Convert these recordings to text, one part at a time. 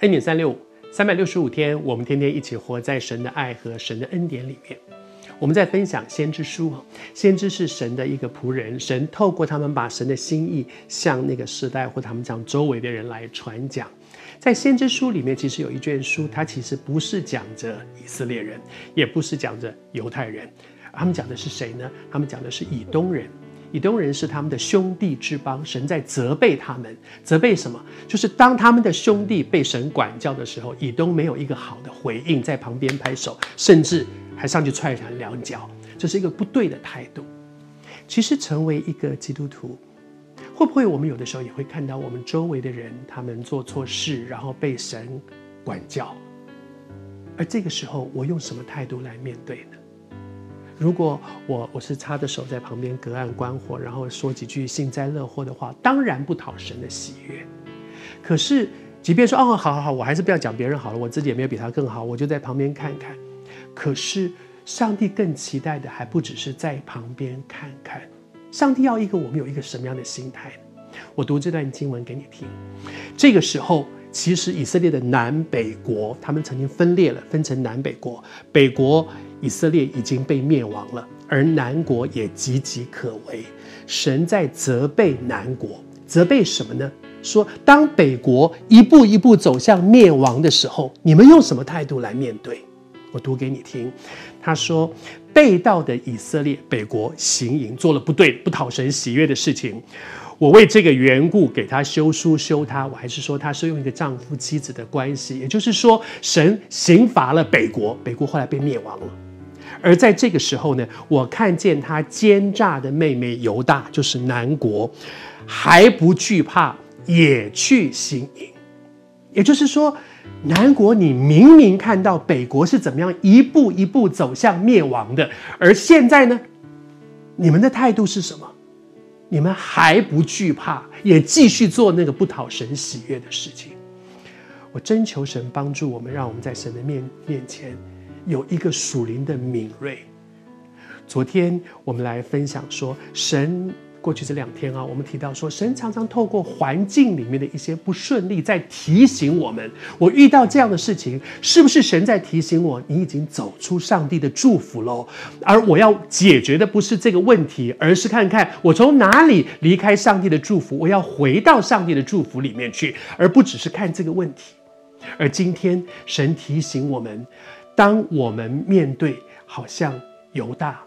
恩典三六五，三百六十五天，我们天天一起活在神的爱和神的恩典里面。我们在分享先知书，先知是神的一个仆人，神透过他们把神的心意向那个时代或他们讲周围的人来传讲。在先知书里面，其实有一卷书，它其实不是讲着以色列人，也不是讲着犹太人，他们讲的是谁呢？他们讲的是以东人。以东人是他们的兄弟之邦，神在责备他们，责备什么？就是当他们的兄弟被神管教的时候，以东没有一个好的回应，在旁边拍手，甚至还上去踹他两脚，这是一个不对的态度。其实，成为一个基督徒，会不会我们有的时候也会看到我们周围的人，他们做错事，然后被神管教，而这个时候，我用什么态度来面对呢？如果我我是插着手在旁边隔岸观火，然后说几句幸灾乐祸的话，当然不讨神的喜悦。可是，即便说哦，好好好，我还是不要讲别人好了，我自己也没有比他更好，我就在旁边看看。可是，上帝更期待的还不只是在旁边看看，上帝要一个我们有一个什么样的心态？我读这段经文给你听。这个时候，其实以色列的南北国，他们曾经分裂了，分成南北国，北国。以色列已经被灭亡了，而南国也岌岌可危。神在责备南国，责备什么呢？说当北国一步一步走向灭亡的时候，你们用什么态度来面对？我读给你听。他说：背道的以色列北国行淫，做了不对、不讨神喜悦的事情。我为这个缘故给他修书修他，我还是说他是用一个丈夫妻子的关系，也就是说，神刑罚了北国，北国后来被灭亡了。而在这个时候呢，我看见他奸诈的妹妹犹大，就是南国，还不惧怕，也去行淫。也就是说，南国你明明看到北国是怎么样一步一步走向灭亡的，而现在呢，你们的态度是什么？你们还不惧怕，也继续做那个不讨神喜悦的事情。我真求神帮助我们，让我们在神的面面前。有一个属灵的敏锐。昨天我们来分享说，神过去这两天啊，我们提到说，神常常透过环境里面的一些不顺利，在提醒我们：我遇到这样的事情，是不是神在提醒我，你已经走出上帝的祝福喽？而我要解决的不是这个问题，而是看看我从哪里离开上帝的祝福，我要回到上帝的祝福里面去，而不只是看这个问题。而今天神提醒我们。当我们面对好像犹大，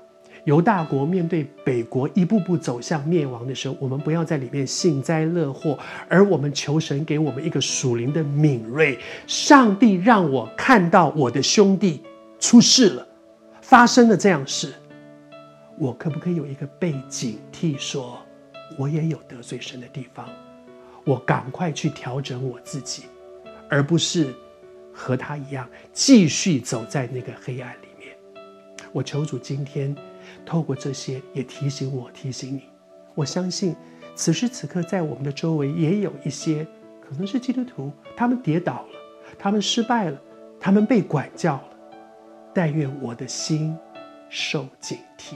犹大国面对北国一步步走向灭亡的时候，我们不要在里面幸灾乐祸，而我们求神给我们一个属灵的敏锐。上帝让我看到我的兄弟出事了，发生了这样事，我可不可以有一个被警惕，说我也有得罪神的地方，我赶快去调整我自己，而不是。和他一样，继续走在那个黑暗里面。我求主今天透过这些，也提醒我，提醒你。我相信此时此刻，在我们的周围也有一些可能是基督徒，他们跌倒了，他们失败了，他们被管教了。但愿我的心受警惕。